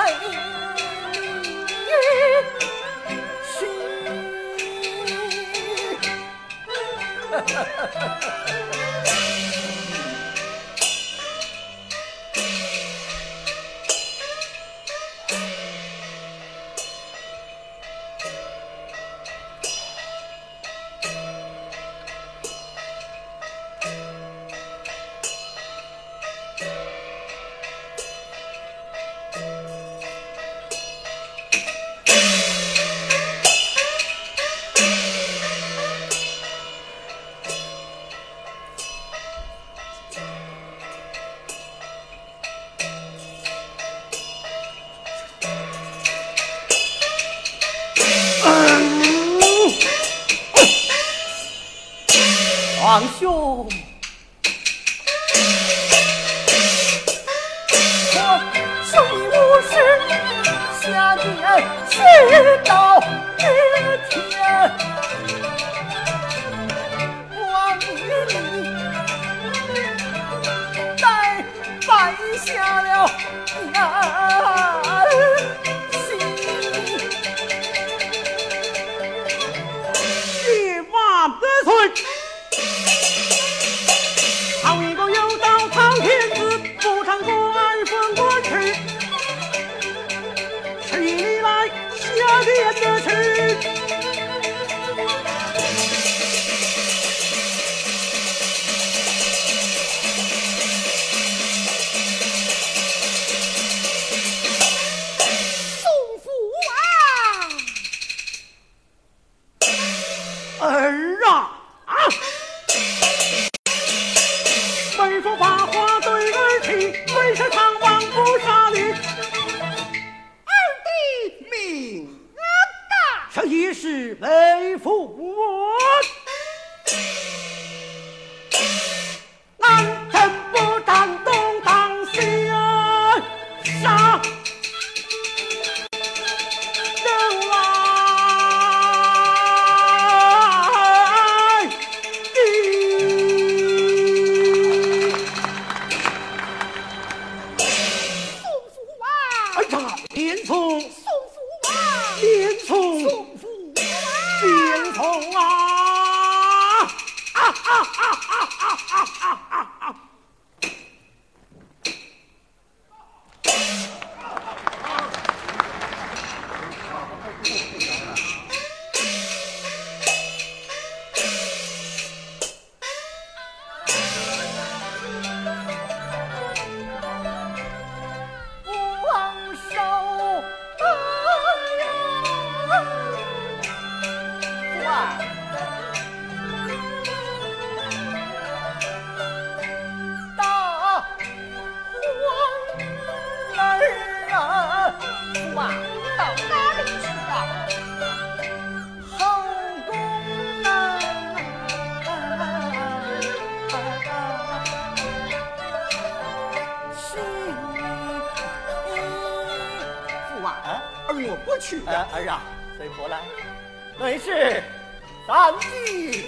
哎，情。皇兄，我兄弟无事下殿祈祷日天，儿生一世，为父。同啊。啊啊啊啊啊啊。随婆来，乃是三弟。